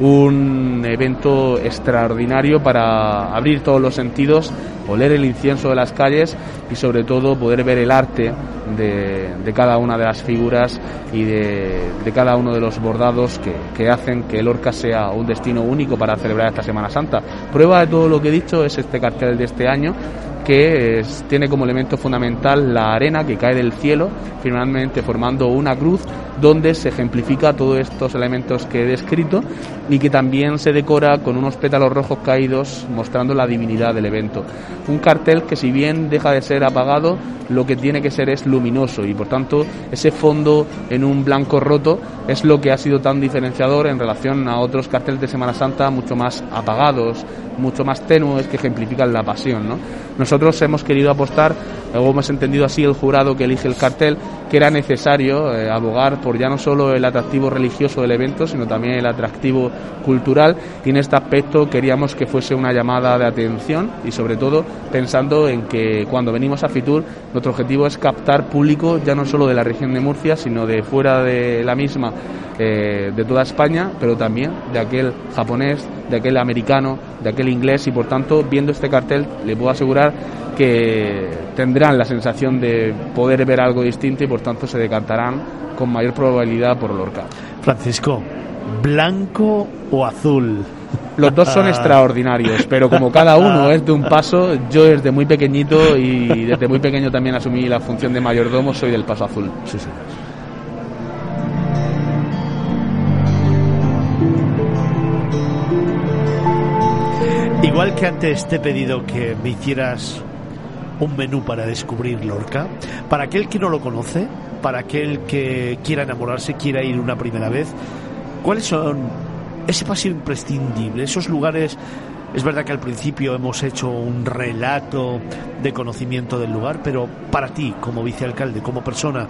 un evento extraordinario para abrir todos los sentidos, oler el incienso de las calles y sobre todo poder ver el arte de, cada una de las figuras y de, cada uno de los bordados que, que, hacen que Lorca sea un destino único para celebrar esta Semana Santa. Prueba de todo lo que he dicho es este cartel de este año que tiene como elemento fundamental la arena que cae del cielo, finalmente formando una cruz donde se ejemplifica todos estos elementos que he descrito y que también se decora con unos pétalos rojos caídos mostrando la divinidad del evento. Un cartel que si bien deja de ser apagado, lo que tiene que ser es luminoso y por tanto ese fondo en un blanco roto es lo que ha sido tan diferenciador en relación a otros carteles de Semana Santa mucho más apagados, mucho más tenues que ejemplifican la pasión. ¿no? Nosotros hemos querido apostar, o hemos entendido así el jurado que elige el cartel, que era necesario eh, abogar por ya no solo el atractivo religioso del evento, sino también el atractivo cultural. Y en este aspecto queríamos que fuese una llamada de atención y sobre todo pensando en que cuando venimos a Fitur nuestro objetivo es captar público ya no solo de la región de Murcia, sino de fuera de la misma, eh, de toda España, pero también de aquel japonés, de aquel americano, de aquel inglés. Y por tanto viendo este cartel le puedo asegurar que tendrán la sensación de poder ver algo distinto y por tanto se decantarán con mayor probabilidad por Lorca. Francisco, ¿blanco o azul? Los dos son extraordinarios, pero como cada uno es de un paso, yo desde muy pequeñito y desde muy pequeño también asumí la función de mayordomo, soy del paso azul. Sí, sí. Igual que antes te he pedido que me hicieras un menú para descubrir Lorca, para aquel que no lo conoce, para aquel que quiera enamorarse, quiera ir una primera vez, ¿cuáles son ese paseo imprescindible, esos lugares es verdad que al principio hemos hecho un relato de conocimiento del lugar, pero para ti, como vicealcalde, como persona,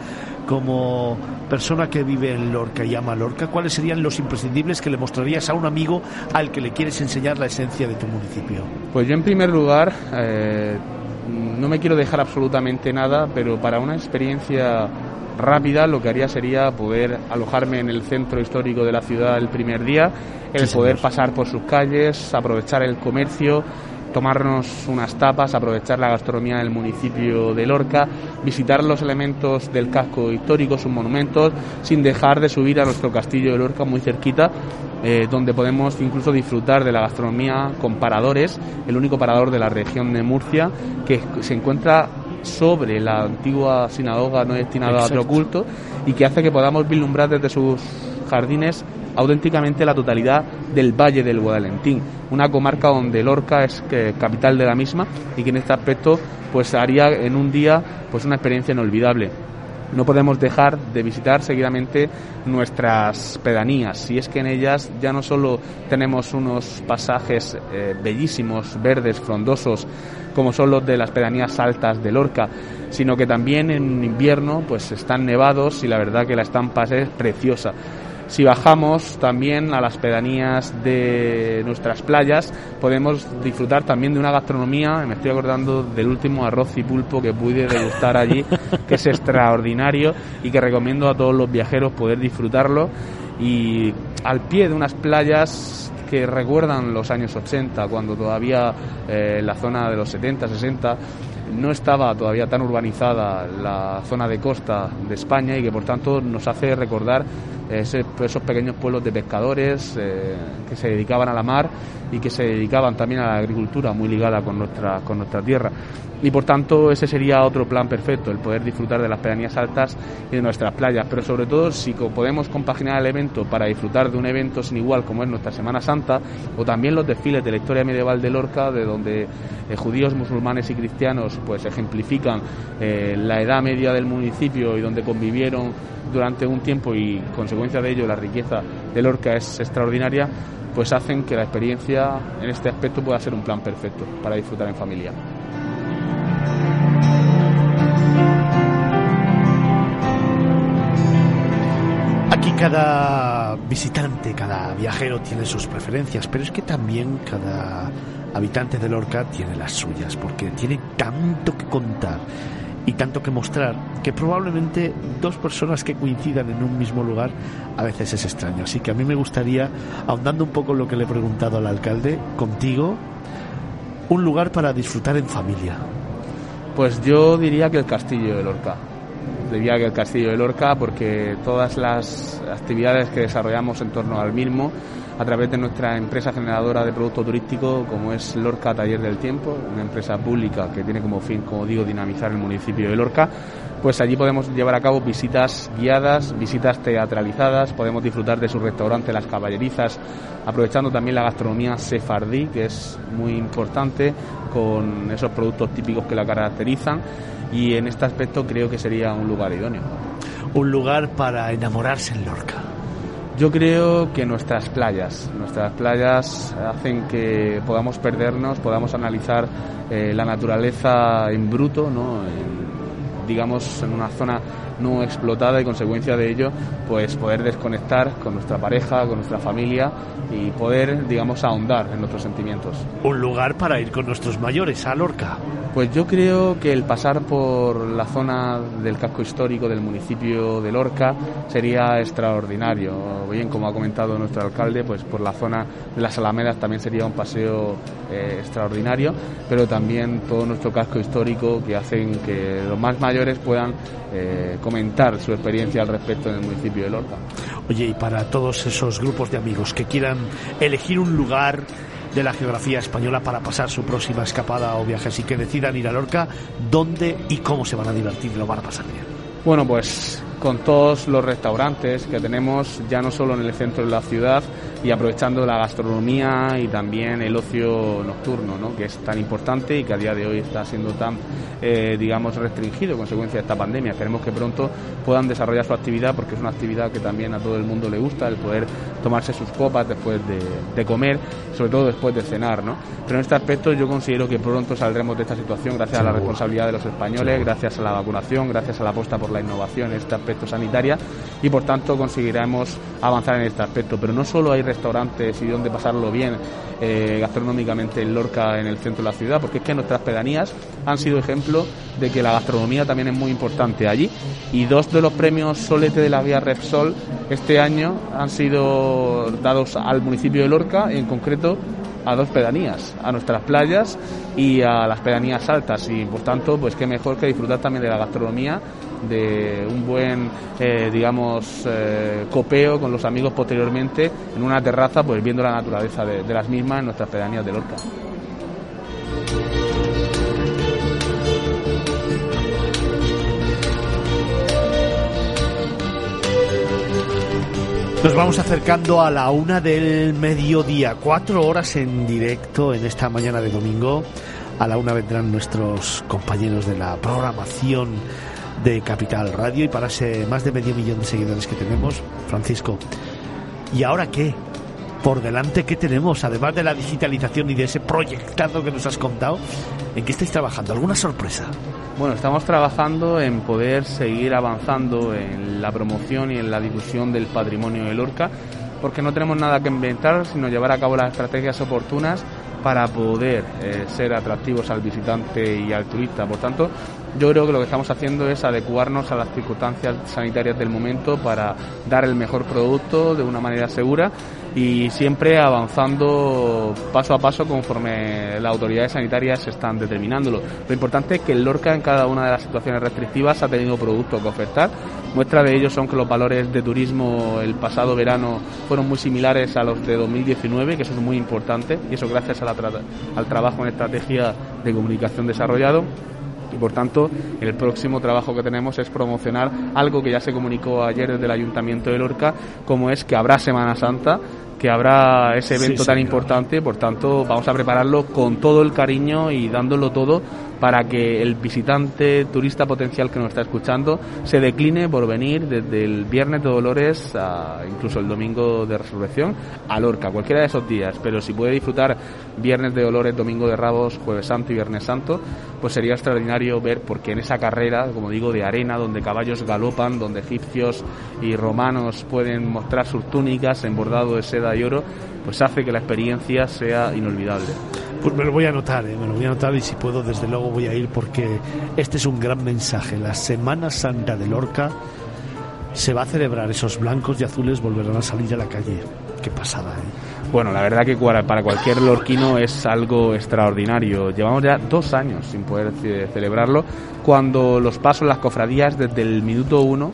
como persona que vive en Lorca y ama Lorca, ¿cuáles serían los imprescindibles que le mostrarías a un amigo al que le quieres enseñar la esencia de tu municipio? Pues yo en primer lugar, eh, no me quiero dejar absolutamente nada, pero para una experiencia rápida lo que haría sería poder alojarme en el centro histórico de la ciudad el primer día, el poder pasar por sus calles, aprovechar el comercio, tomarnos unas tapas, aprovechar la gastronomía del municipio de Lorca, visitar los elementos del casco histórico, sus monumentos, sin dejar de subir a nuestro castillo de Lorca muy cerquita, eh, donde podemos incluso disfrutar de la gastronomía con paradores, el único parador de la región de Murcia que se encuentra sobre la antigua sinagoga no destinada a otro culto y que hace que podamos vislumbrar desde sus jardines auténticamente la totalidad del Valle del Guadalentín, una comarca donde Lorca es capital de la misma y que en este aspecto pues haría en un día pues una experiencia inolvidable no podemos dejar de visitar seguidamente nuestras pedanías. Y es que en ellas ya no solo tenemos unos pasajes eh, bellísimos, verdes, frondosos, como son los de las pedanías altas de Lorca, sino que también en invierno pues están nevados y la verdad que la estampa es preciosa. Si bajamos también a las pedanías de nuestras playas, podemos disfrutar también de una gastronomía, me estoy acordando del último arroz y pulpo que pude degustar allí, que es extraordinario y que recomiendo a todos los viajeros poder disfrutarlo. Y al pie de unas playas que recuerdan los años 80, cuando todavía eh, la zona de los 70, 60 no estaba todavía tan urbanizada la zona de costa de España y que por tanto nos hace recordar esos pequeños pueblos de pescadores eh, que se dedicaban a la mar y que se dedicaban también a la agricultura muy ligada con nuestra, con nuestra tierra. Y por tanto ese sería otro plan perfecto, el poder disfrutar de las pedanías altas y de nuestras playas. Pero sobre todo si podemos compaginar el evento para disfrutar de un evento sin igual como es nuestra Semana Santa o también los desfiles de la historia medieval de Lorca, de donde eh, judíos, musulmanes y cristianos pues ejemplifican eh, la edad media del municipio y donde convivieron durante un tiempo y consecuencia de ello la riqueza de Lorca es extraordinaria, pues hacen que la experiencia en este aspecto pueda ser un plan perfecto para disfrutar en familia. Cada visitante, cada viajero tiene sus preferencias, pero es que también cada habitante de Lorca tiene las suyas, porque tiene tanto que contar y tanto que mostrar que probablemente dos personas que coincidan en un mismo lugar a veces es extraño. Así que a mí me gustaría, ahondando un poco en lo que le he preguntado al alcalde, contigo, un lugar para disfrutar en familia. Pues yo diría que el castillo de Lorca. De Viague el Castillo de Lorca porque todas las actividades que desarrollamos en torno al mismo a través de nuestra empresa generadora de producto turístico como es Lorca Taller del Tiempo, una empresa pública que tiene como fin, como digo, dinamizar el municipio de Lorca, pues allí podemos llevar a cabo visitas guiadas, visitas teatralizadas, podemos disfrutar de su restaurante Las Caballerizas, aprovechando también la gastronomía sefardí, que es muy importante, con esos productos típicos que la caracterizan, y en este aspecto creo que sería un lugar idóneo. Un lugar para enamorarse en Lorca. Yo creo que nuestras playas, nuestras playas hacen que podamos perdernos, podamos analizar eh, la naturaleza en bruto, ¿no? Digamos, en una zona no explotada y consecuencia de ello, pues poder desconectar con nuestra pareja, con nuestra familia y poder, digamos, ahondar en nuestros sentimientos. Un lugar para ir con nuestros mayores a Lorca. Pues yo creo que el pasar por la zona del casco histórico del municipio de Lorca sería extraordinario. Bien, como ha comentado nuestro alcalde, pues por la zona de las Alamedas también sería un paseo eh, extraordinario, pero también todo nuestro casco histórico que hacen que los más mayores puedan eh, comentar su experiencia al respecto en el municipio de Lorca. Oye, y para todos esos grupos de amigos que quieran elegir un lugar de la geografía española para pasar su próxima escapada o viaje. Así que decidan ir a Lorca, dónde y cómo se van a divertir, lo van a pasar bien. Bueno, pues con todos los restaurantes que tenemos, ya no solo en el centro de la ciudad, y aprovechando la gastronomía y también el ocio nocturno, ¿no? que es tan importante y que a día de hoy está siendo tan, eh, digamos, restringido consecuencia de esta pandemia. Queremos que pronto puedan desarrollar su actividad porque es una actividad que también a todo el mundo le gusta, el poder tomarse sus copas después de, comer, sobre todo después de cenar. ¿no? Pero en este aspecto yo considero que pronto saldremos de esta situación gracias a la responsabilidad de los españoles, gracias a la vacunación, gracias a la apuesta por la innovación en este aspecto sanitario y por tanto conseguiremos avanzar en este aspecto. Pero no solo hay restaurantes y donde pasarlo bien eh, gastronómicamente en Lorca, en el centro de la ciudad, porque es que nuestras pedanías han sido ejemplo de que la gastronomía también es muy importante allí. Y dos de los premios Solete de la Vía Repsol este año han sido dados al municipio de Lorca, en concreto a dos pedanías, a nuestras playas y a las pedanías altas y por tanto pues qué mejor que disfrutar también de la gastronomía de un buen, eh, digamos, eh, copeo con los amigos posteriormente en una terraza, pues viendo la naturaleza de, las mismas en nuestras pedanías de Lorca. Nos vamos acercando a la una del mediodía, cuatro horas en directo en esta mañana de domingo. A la una vendrán nuestros compañeros de la programación de Capital Radio y para ese más de medio millón de seguidores que tenemos, Francisco. ¿Y ahora qué? Por delante, ¿qué tenemos? Además de la digitalización y de ese proyectado que nos has contado, ¿en qué estáis trabajando? ¿Alguna sorpresa? Bueno, estamos trabajando en poder seguir avanzando en la promoción y en la difusión del patrimonio de Lorca, porque no tenemos nada que inventar, sino llevar a cabo las estrategias oportunas para poder eh, ser atractivos al visitante y al turista. Por tanto, yo creo que lo que estamos haciendo es adecuarnos a las circunstancias sanitarias del momento para dar el mejor producto de una manera segura y siempre avanzando paso a paso conforme las autoridades sanitarias están determinándolo. Lo importante es que el Lorca en cada una de las situaciones restrictivas ha tenido producto que ofertar. Muestra de ello son que los valores de turismo el pasado verano fueron muy similares a los de 2019, que eso es muy importante y eso gracias al trabajo en estrategia de comunicación desarrollado y por tanto el próximo trabajo que tenemos es promocionar algo que ya se comunicó ayer desde el Ayuntamiento de Lorca, como es que habrá Semana Santa que habrá ese evento tan importante, por tanto vamos a prepararlo con todo el cariño y dándolo todo para que el visitante turista potencial que nos está escuchando se decline por venir desde el viernes de Dolores a incluso el domingo de Resurrección a Lorca, cualquiera de esos días, pero si puede disfrutar viernes de Dolores, domingo de Rabos, jueves santo y viernes santo, pues sería extraordinario ver porque en esa carrera, como digo, de arena, donde caballos galopan, donde egipcios y romanos pueden mostrar sus túnicas en bordado de seda y oro, pues hace que la experiencia sea inolvidable. Pues me lo voy a anotar, ¿eh? me lo voy a anotar y si puedo, desde luego voy a ir porque este es un gran mensaje. La Semana Santa de Lorca se va a celebrar, esos blancos y azules volverán a salir a la calle. qué pasada. ¿eh? Bueno, la verdad que para cualquier lorquino es algo extraordinario. Llevamos ya dos años sin poder celebrarlo, cuando los pasos, las cofradías, desde el minuto uno,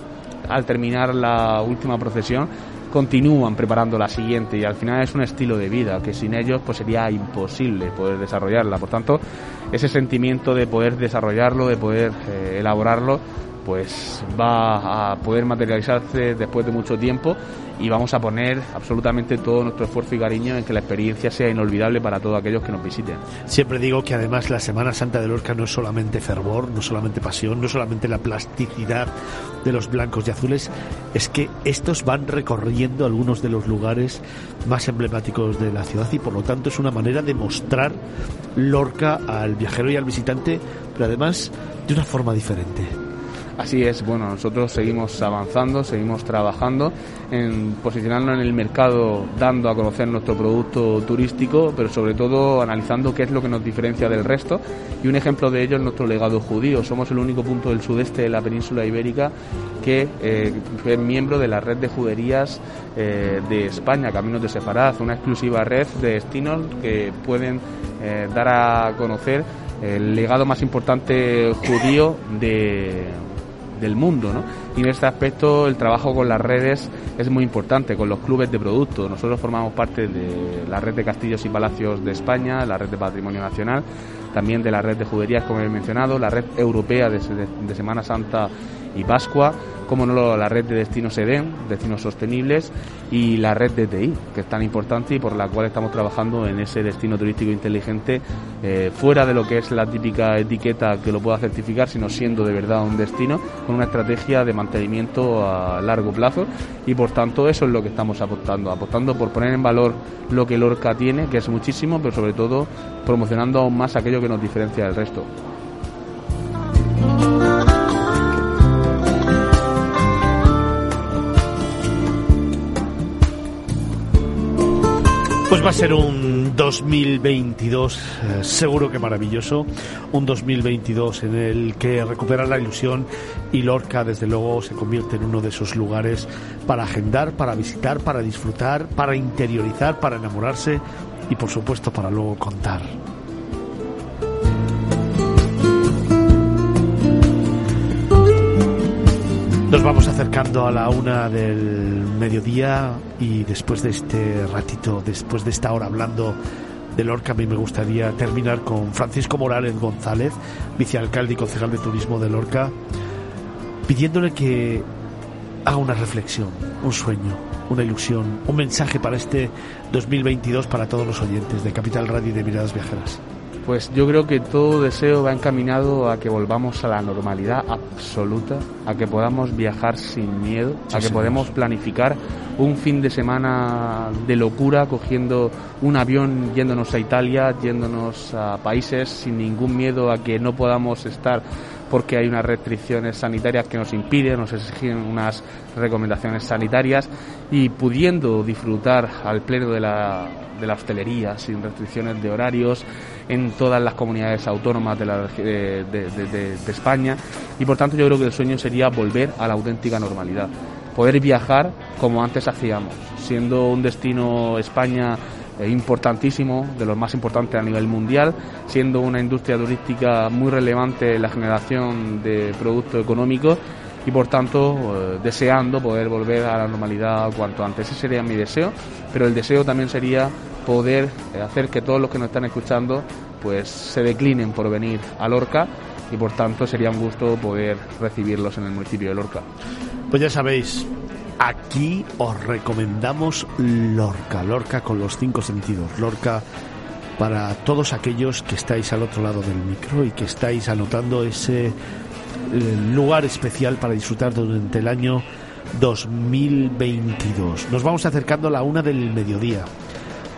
al terminar la última procesión, continúan preparando la siguiente y al final es un estilo de vida que sin ellos pues sería imposible poder desarrollarla. Por tanto, ese sentimiento de poder desarrollarlo, de poder eh, elaborarlo, pues va a poder materializarse después de mucho tiempo y vamos a poner absolutamente todo nuestro esfuerzo y cariño en que la experiencia sea inolvidable para todos aquellos que nos visiten. Siempre digo que además la Semana Santa de Lorca no es solamente fervor, no solamente pasión, no solamente la plasticidad de los blancos y azules, es que estos van recorriendo algunos de los lugares más emblemáticos de la ciudad y por lo tanto es una manera de mostrar Lorca al viajero y al visitante, pero además de una forma diferente. Así es, bueno, nosotros seguimos avanzando, seguimos trabajando en posicionarnos en el mercado, dando a conocer nuestro producto turístico, pero sobre todo analizando qué es lo que nos diferencia del resto. Y un ejemplo de ello es nuestro legado judío. Somos el único punto del sudeste de la península ibérica que eh, es miembro de la red de juderías eh, de España, Caminos de Sefarad, una exclusiva red de destinos que pueden eh, dar a conocer el legado más importante judío de del mundo, ¿no? Y en este aspecto el trabajo con las redes es muy importante, con los clubes de producto. Nosotros formamos parte de la red de castillos y palacios de España, la red de patrimonio nacional, también de la red de juderías, como he mencionado, la red europea de, de Semana Santa y Pascua, como no la red de destinos EDEN, destinos sostenibles, y la red de TI, que es tan importante y por la cual estamos trabajando en ese destino turístico inteligente, eh, fuera de lo que es la típica etiqueta que lo pueda certificar, sino siendo de verdad un destino, con una estrategia de mantenimiento a largo plazo, y por tanto eso es lo que estamos apostando, apostando por poner en valor lo que Lorca tiene, que es muchísimo, pero sobre todo promocionando aún más aquello que nos diferencia del resto. Pues va a ser un 2022 eh, seguro que maravilloso, un 2022 en el que recupera la ilusión y Lorca desde luego se convierte en uno de esos lugares para agendar, para visitar, para disfrutar, para interiorizar, para enamorarse y por supuesto para luego contar. Nos vamos acercando a la una del mediodía y después de este ratito, después de esta hora hablando de Lorca, a mí me gustaría terminar con Francisco Morales González, vicealcalde y concejal de turismo de Lorca, pidiéndole que haga una reflexión, un sueño, una ilusión, un mensaje para este 2022 para todos los oyentes de Capital Radio y de Miradas Viajeras. Pues yo creo que todo deseo va encaminado a que volvamos a la normalidad absoluta, a que podamos viajar sin miedo, a que podamos planificar un fin de semana de locura cogiendo un avión yéndonos a Italia, yéndonos a países sin ningún miedo a que no podamos estar porque hay unas restricciones sanitarias que nos impiden, nos exigen unas recomendaciones sanitarias y pudiendo disfrutar al pleno de la, de la hostelería sin restricciones de horarios, en todas las comunidades autónomas de, la, de, de, España. Y por tanto yo creo que el sueño sería volver a la auténtica normalidad, poder viajar como antes hacíamos, siendo un destino España importantísimo, de los más importantes a nivel mundial, siendo una industria turística muy relevante en la generación de productos económicos y por tanto eh, deseando poder volver a la normalidad cuanto antes. Ese sería mi deseo, pero el deseo también sería poder eh, hacer que todos los que nos están escuchando pues se declinen por venir a Lorca y por tanto sería un gusto poder recibirlos en el municipio de Lorca. Pues ya sabéis, aquí os recomendamos Lorca, Lorca con los cinco sentidos, Lorca para todos aquellos que estáis al otro lado del micro y que estáis anotando ese eh, lugar especial para disfrutar durante el año 2022. Nos vamos acercando a la una del mediodía.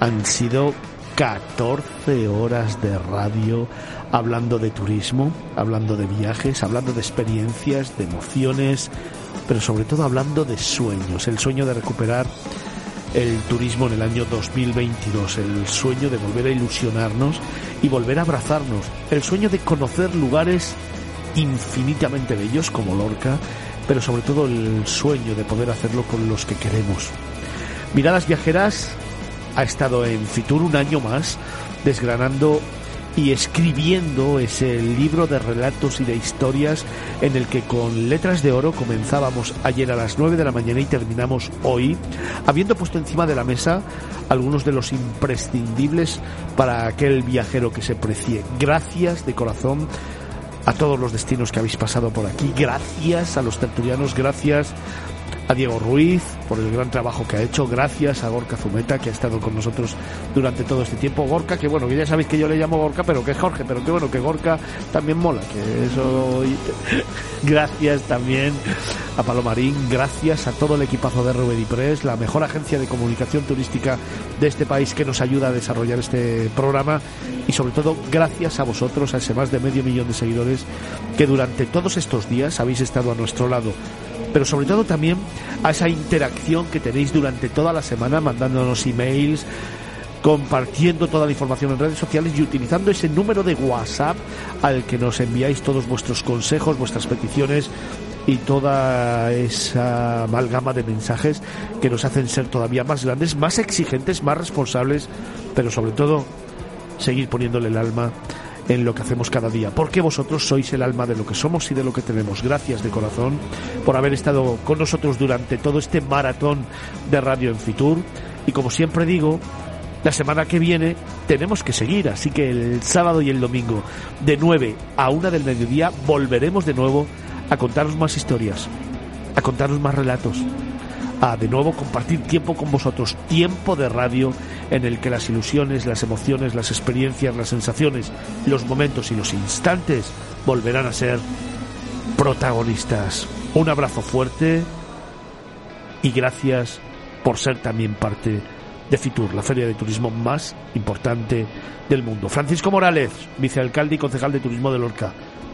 Han sido 14 horas de radio hablando de turismo, hablando de viajes, hablando de experiencias, de emociones, pero sobre todo hablando de sueños, el sueño de recuperar el turismo en el año 2022, el sueño de volver a ilusionarnos y volver a abrazarnos, el sueño de conocer lugares infinitamente bellos como Lorca, pero sobre todo el sueño de poder hacerlo con los que queremos. Miradas Viajeras ha estado en Fitur un año más desgranando y escribiendo ese libro de relatos y de historias en el que con letras de oro comenzábamos ayer a las 9 de la mañana y terminamos hoy, habiendo puesto encima de la mesa algunos de los imprescindibles para aquel viajero que se precie. Gracias de corazón a todos los destinos que habéis pasado por aquí, gracias a los tertulianos, gracias a Diego Ruiz por el gran trabajo que ha hecho, gracias a Gorka Zumeta que ha estado con nosotros durante todo este tiempo. Gorka, que bueno, que ya sabéis que yo le llamo Gorka, pero que es Jorge, pero que bueno, que Gorka también mola, que eso... gracias también a Palomarín, gracias a todo el equipazo de Rubén y Press, la mejor agencia de comunicación turística de este país que nos ayuda a desarrollar este programa y sobre todo gracias a vosotros, a ese más de medio millón de seguidores que durante todos estos días habéis estado a nuestro lado pero sobre todo también a esa interacción que tenéis durante toda la semana mandándonos emails, compartiendo toda la información en redes sociales y utilizando ese número de WhatsApp al que nos enviáis todos vuestros consejos, vuestras peticiones y toda esa amalgama de mensajes que nos hacen ser todavía más grandes, más exigentes, más responsables, pero sobre todo seguir poniéndole el alma en lo que hacemos cada día, porque vosotros sois el alma de lo que somos y de lo que tenemos. Gracias de corazón por haber estado con nosotros durante todo este maratón de Radio en Fitur. Y como siempre digo, la semana que viene tenemos que seguir, así que el sábado y el domingo, de 9 a 1 del mediodía, volveremos de nuevo a contaros más historias, a contaros más relatos, a de nuevo compartir tiempo con vosotros, tiempo de radio en el que las ilusiones, las emociones, las experiencias, las sensaciones, los momentos y los instantes volverán a ser protagonistas. Un abrazo fuerte y gracias por ser también parte de Fitur, la feria de turismo más importante del mundo. Francisco Morales, vicealcalde y concejal de turismo de Lorca,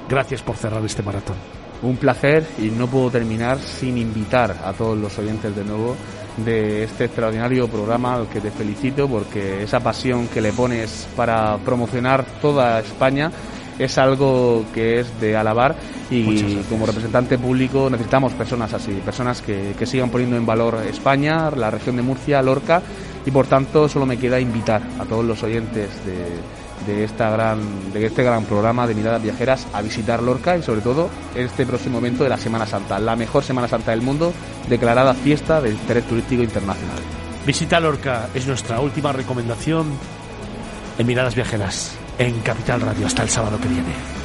gracias por cerrar este maratón. Un placer y no puedo terminar sin invitar a todos los oyentes de nuevo de este extraordinario programa al que te felicito porque esa pasión que le pones para promocionar toda España es algo que es de alabar y como representante público necesitamos personas así, personas que, que sigan poniendo en valor España, la región de Murcia, Lorca y por tanto solo me queda invitar a todos los oyentes de de, esta gran, de este gran programa de miradas viajeras a visitar Lorca y sobre todo este próximo momento de la Semana Santa, la mejor Semana Santa del mundo, declarada fiesta de interés turístico internacional. Visita Lorca es nuestra última recomendación en Miradas Viajeras en Capital Radio hasta el sábado que viene.